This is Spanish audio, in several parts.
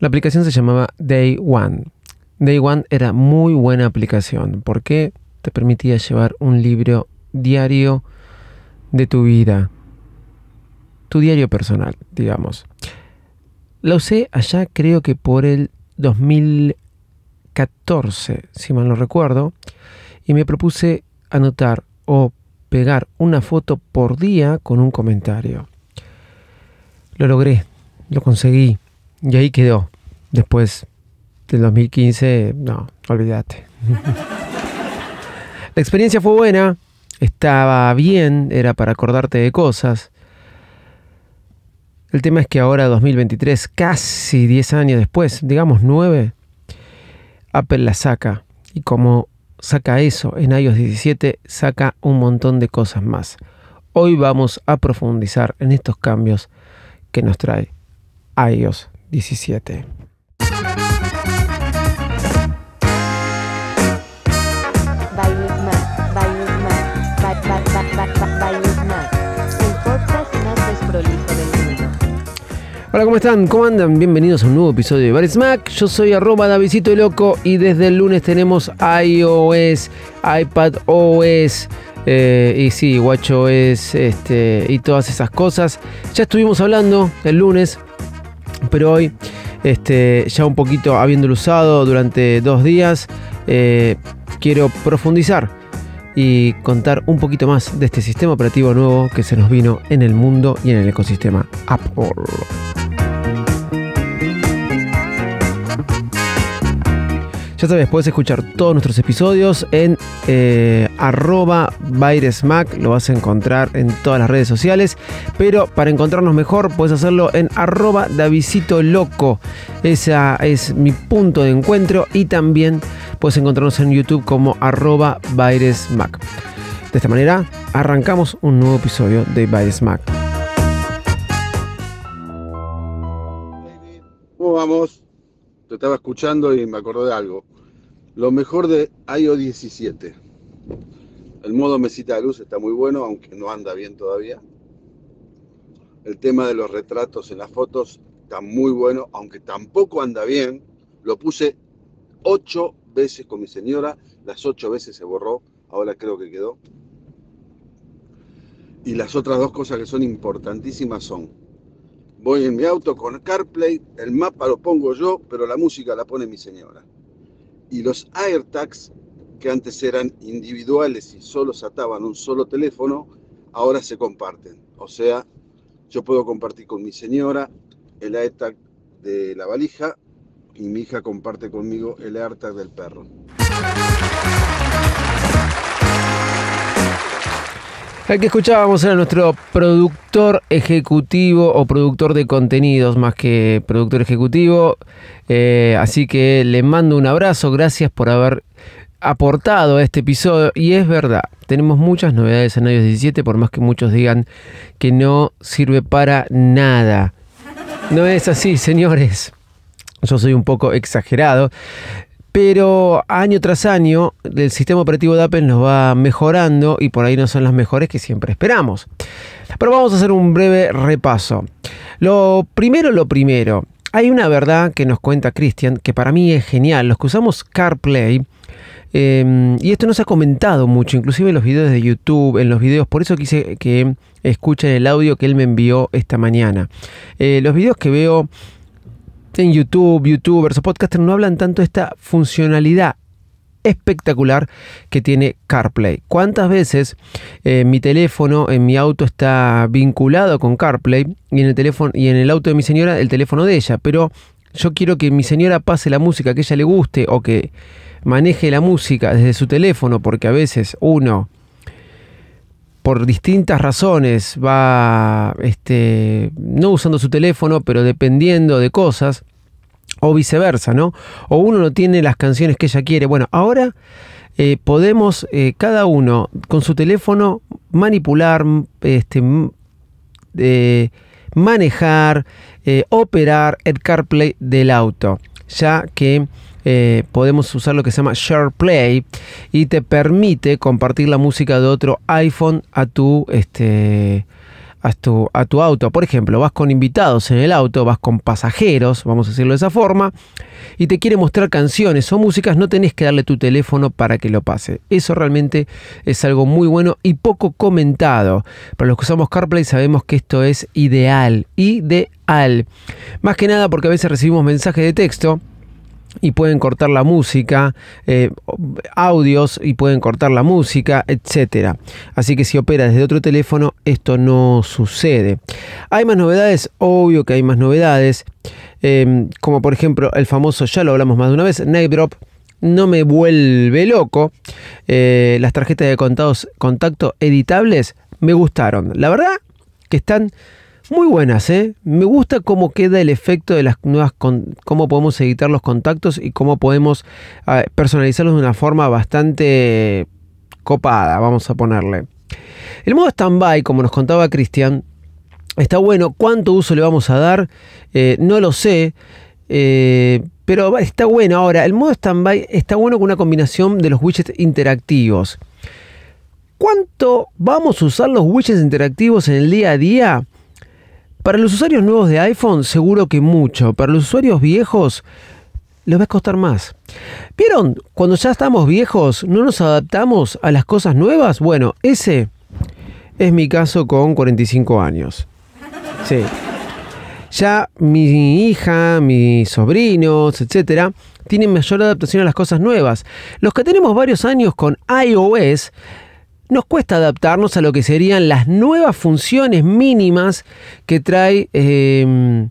La aplicación se llamaba Day One. Day One era muy buena aplicación porque te permitía llevar un libro diario de tu vida, tu diario personal, digamos. La usé allá creo que por el 2014, si mal no recuerdo, y me propuse anotar o pegar una foto por día con un comentario. Lo logré, lo conseguí y ahí quedó. Después del 2015, no, olvídate. La experiencia fue buena, estaba bien, era para acordarte de cosas. El tema es que ahora, 2023, casi 10 años después, digamos 9, Apple la saca. Y como saca eso en iOS 17, saca un montón de cosas más. Hoy vamos a profundizar en estos cambios que nos trae iOS 17. Hola, ¿cómo están? ¿Cómo andan? Bienvenidos a un nuevo episodio de Bar Smack. Yo soy arroba Davidito Loco y desde el lunes tenemos iOS, iPad OS, eh, y sí, WatchOS este, y todas esas cosas. Ya estuvimos hablando el lunes, pero hoy, este, ya un poquito habiéndolo usado durante dos días, eh, quiero profundizar y contar un poquito más de este sistema operativo nuevo que se nos vino en el mundo y en el ecosistema Apple. Ya sabes, puedes escuchar todos nuestros episodios en eh, arroba Mac, lo vas a encontrar en todas las redes sociales, pero para encontrarnos mejor puedes hacerlo en arroba Davisito Loco, ese es mi punto de encuentro y también puedes encontrarnos en YouTube como arroba Mac. De esta manera arrancamos un nuevo episodio de Mac. ¿Cómo vamos? Te estaba escuchando y me acordé de algo. Lo mejor de iOS 17. El modo mesita de luz está muy bueno, aunque no anda bien todavía. El tema de los retratos en las fotos está muy bueno, aunque tampoco anda bien. Lo puse ocho veces con mi señora, las ocho veces se borró, ahora creo que quedó. Y las otras dos cosas que son importantísimas son, voy en mi auto con CarPlay, el mapa lo pongo yo, pero la música la pone mi señora y los AirTags, que antes eran individuales y solo se ataban un solo teléfono, ahora se comparten. O sea, yo puedo compartir con mi señora el AirTag de la valija y mi hija comparte conmigo el AirTag del perro. El que escuchábamos era nuestro productor ejecutivo o productor de contenidos más que productor ejecutivo. Eh, así que le mando un abrazo, gracias por haber aportado a este episodio. Y es verdad, tenemos muchas novedades en iOS 17, por más que muchos digan que no sirve para nada. No es así, señores. Yo soy un poco exagerado. Pero año tras año el sistema operativo de Apple nos va mejorando y por ahí no son las mejores que siempre esperamos. Pero vamos a hacer un breve repaso. Lo primero, lo primero. Hay una verdad que nos cuenta Christian que para mí es genial. Los que usamos CarPlay, em, y esto no se ha comentado mucho, inclusive en los videos de YouTube, en los videos, por eso quise que escuchen el audio que él me envió esta mañana. Eh, los videos que veo en YouTube, youtubers o podcasters no hablan tanto de esta funcionalidad espectacular que tiene CarPlay. ¿Cuántas veces eh, mi teléfono en mi auto está vinculado con CarPlay y en el teléfono y en el auto de mi señora el teléfono de ella? Pero yo quiero que mi señora pase la música que ella le guste o que maneje la música desde su teléfono porque a veces uno por distintas razones va este, no usando su teléfono, pero dependiendo de cosas, o viceversa, ¿no? O uno no tiene las canciones que ella quiere. Bueno, ahora eh, podemos eh, cada uno con su teléfono manipular, este, manejar, eh, operar el CarPlay del auto, ya que eh, podemos usar lo que se llama SharePlay y te permite compartir la música de otro iPhone a tu, este, a tu, a tu auto. Por ejemplo, vas con invitados en el auto, vas con pasajeros, vamos a decirlo de esa forma, y te quiere mostrar canciones o músicas, no tenés que darle tu teléfono para que lo pase. Eso realmente es algo muy bueno y poco comentado. Para los que usamos CarPlay sabemos que esto es ideal, ideal. Más que nada porque a veces recibimos mensajes de texto y pueden cortar la música, eh, audios y pueden cortar la música, etcétera. Así que si opera desde otro teléfono, esto no sucede. ¿Hay más novedades? Obvio que hay más novedades. Em, como por ejemplo el famoso, ya lo hablamos más de una vez, Drop no me vuelve loco. Eh, las tarjetas de contados, contacto editables me gustaron. La verdad que están muy buenas, ¿eh? Me gusta cómo queda el efecto de las nuevas, cómo podemos editar los contactos y cómo podemos ah, personalizarlos de una forma bastante copada, vamos a ponerle. El modo standby, como nos contaba Cristian, está bueno. ¿Cuánto uso le vamos a dar? Eh, no lo sé. Eh, pero está bueno. Ahora, el modo standby está bueno con una combinación de los widgets interactivos. ¿Cuánto vamos a usar los widgets interactivos en el día a día? Para los usuarios nuevos de iPhone, seguro que mucho. Para los usuarios viejos, les va a costar más. ¿Vieron? Cuando ya estamos viejos, no nos adaptamos a las cosas nuevas. Bueno, ese es mi caso con 45 años. Sí. Ya mi hija, mis sobrinos, etcétera, tienen mayor adaptación a las cosas nuevas. Los que tenemos varios años con iOS, nos cuesta adaptarnos a lo que serían las nuevas funciones mínimas que trae em,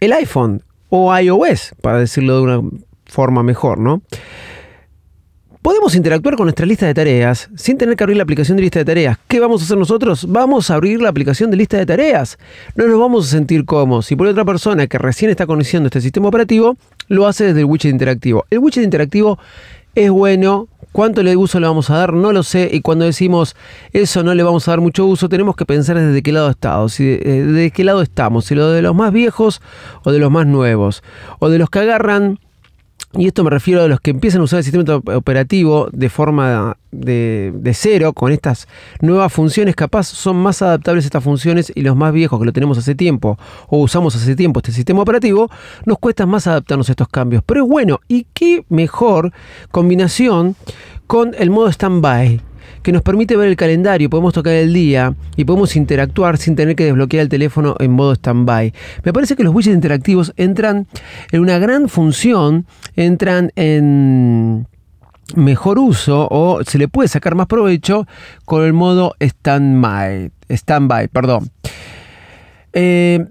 el iPhone o iOS, para decirlo de una forma mejor, ¿no? Podemos interactuar con nuestra lista de tareas sin tener que abrir la aplicación de lista de tareas. ¿Qué vamos a hacer nosotros? Vamos a abrir la aplicación de lista de tareas. No nos vamos a sentir cómodos. Si por otra persona que recién está conociendo este sistema operativo, lo hace desde el widget interactivo. El widget interactivo es bueno. ¿Cuánto le uso le vamos a dar? No lo sé. Y cuando decimos eso no le vamos a dar mucho uso, tenemos que pensar desde qué lado estamos. Si, eh, de qué lado estamos. Si lo de los más viejos o de los más nuevos. O de los que agarran y esto me refiero a los que empiezan a usar el sistema operativo de forma de, cero, con estas nuevas funciones, capaz son más adaptables estas funciones y los más viejos que lo tenemos hace tiempo o usamos hace tiempo este sistema operativo, nos cuesta más adaptarnos a estos cambios. Pero es bueno, y qué mejor combinación con el modo standby que nos permite ver el calendario, podemos tocar el día y podemos interactuar sin tener que desbloquear el teléfono en modo standby. Me parece que los widgets interactivos entran en una gran función, entran en mejor uso o se le puede sacar más provecho con el modo standby. Standby, perdón. Eh,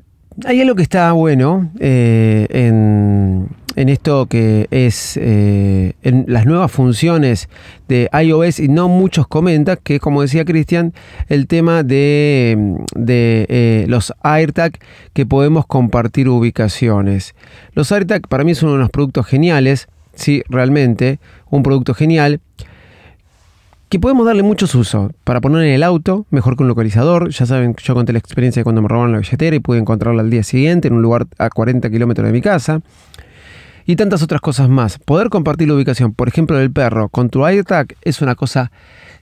hay algo que está bueno eh, en en esto que es eh, en las nuevas funciones de iOS y no muchos comentan que como decía Cristian el tema de, de eh, los AirTag que podemos compartir ubicaciones. Los AirTag para mí son unos productos geniales sí realmente un producto genial que podemos darle muchos usos. Para poner en el auto, mejor que un localizador. Ya saben, yo conté la experiencia de cuando me robaron la billetera y pude encontrarla al día siguiente en un lugar a 40 kilómetros de mi casa y tantas otras cosas más. Poder compartir la ubicación, por ejemplo, del perro con tu AirTag es una cosa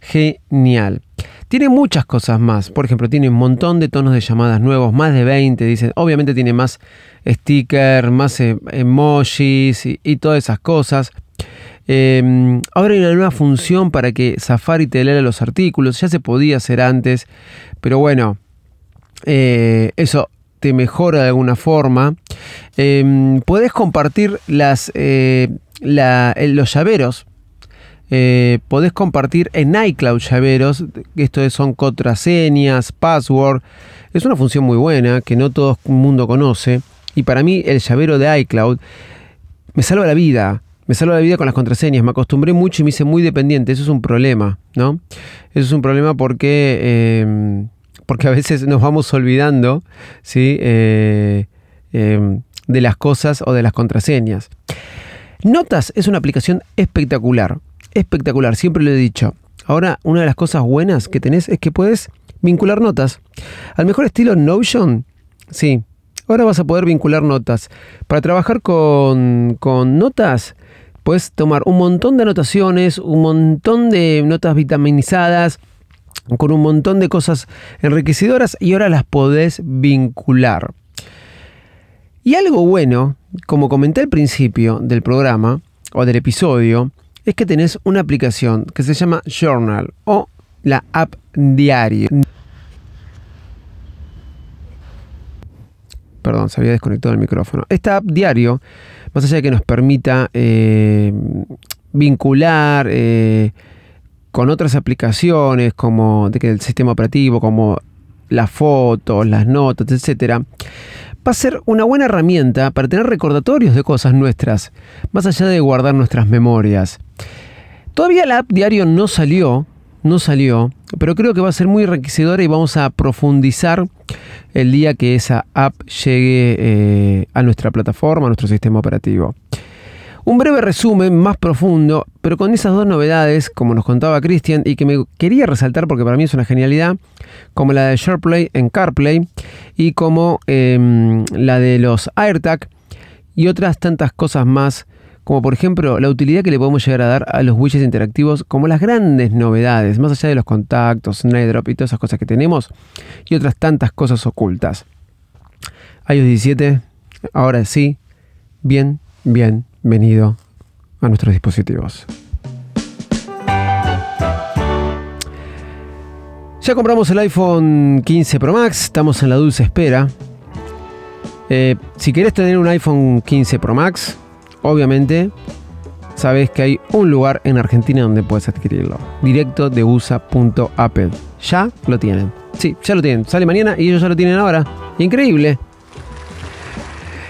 genial. Tiene muchas cosas más. Por ejemplo, tiene un montón de tonos de llamadas nuevos, más de 20. Dicen, obviamente tiene más stickers, más e, emojis y, todas esas cosas. Em, ahora hay una nueva función para que Safari te lea los artículos. Ya se podía hacer antes, pero bueno, eh, eso te mejora de alguna forma. Em, puedes compartir eh, los llaveros. Eh, podés compartir en iCloud llaveros. Esto son contraseñas, password. Es una función muy buena que no todo el mundo conoce. Y para mí el llavero de iCloud me salva la vida. Me salva la vida con las contraseñas. Me acostumbré mucho y me hice muy dependiente. Eso es un problema, ¿no? Eso es un problema porque em, porque a veces nos vamos olvidando ¿sí? Eh, em, de las cosas o de las contraseñas. Notas es una aplicación espectacular, espectacular, siempre lo he dicho. Ahora, una de las cosas buenas que tenés es que puedes vincular notas. Al mejor estilo Notion, sí. Ahora vas a poder vincular notas. Para trabajar con, con notas, puedes tomar un montón de anotaciones, un montón de notas vitaminizadas, con un montón de cosas enriquecedoras y ahora las podés vincular. Y algo bueno, como comenté al principio del programa o del episodio, es que tenés una aplicación que se llama Journal o la app diario. Perdón, se había desconectado el micrófono. Esta app diario, más allá de que nos permita eh, vincular eh, con otras aplicaciones como del sistema operativo, como las fotos, las notas, etcétera, va a ser una buena herramienta para tener recordatorios de cosas nuestras, más allá de guardar nuestras memorias. Todavía la app diario no salió, no salió, pero creo que va a ser muy enriquecedora y vamos a profundizar el día que esa app llegue eh, a nuestra plataforma, a nuestro sistema operativo. Un breve resumen más profundo, pero con esas dos novedades, como nos contaba Christian, y que me quería resaltar porque para mí es una genialidad, como la de SharePlay en CarPlay y como em, la de los AirTag y otras tantas cosas más, como por ejemplo la utilidad que le podemos llegar a dar a los widgets interactivos como las grandes novedades, más allá de los contactos, Snapdrop y todas esas cosas que tenemos, y otras tantas cosas ocultas. iOS 17, ahora sí, bien, bien, venido a nuestros dispositivos. Ya compramos el iPhone 15 Pro Max, estamos en la dulce espera. Eh, si querés tener un iPhone 15 Pro Max, obviamente sabes que hay un lugar en Argentina donde puedes adquirirlo. Directo de USA.apple. Ya lo tienen. Sí, ya lo tienen. Sale mañana y ellos ya lo tienen ahora. Increíble.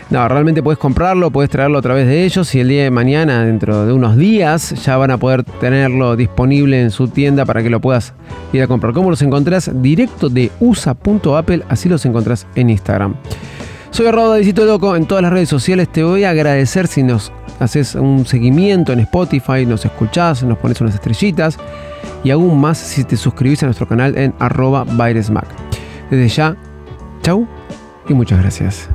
No, realmente puedes comprarlo, puedes traerlo a través de ellos y el día de mañana, dentro de unos días, ya van a poder tenerlo disponible en su tienda para que lo puedas ir a comprar. ¿Cómo los encontrás? Directo de usa.apple, así los encontrás en Instagram. Soy Arroba Visito Loco en todas las redes sociales. Te voy a agradecer si nos haces un seguimiento en Spotify, nos escuchás, nos pones unas estrellitas y aún más si te suscribís a nuestro canal en arroba Desde ya, chau y muchas gracias.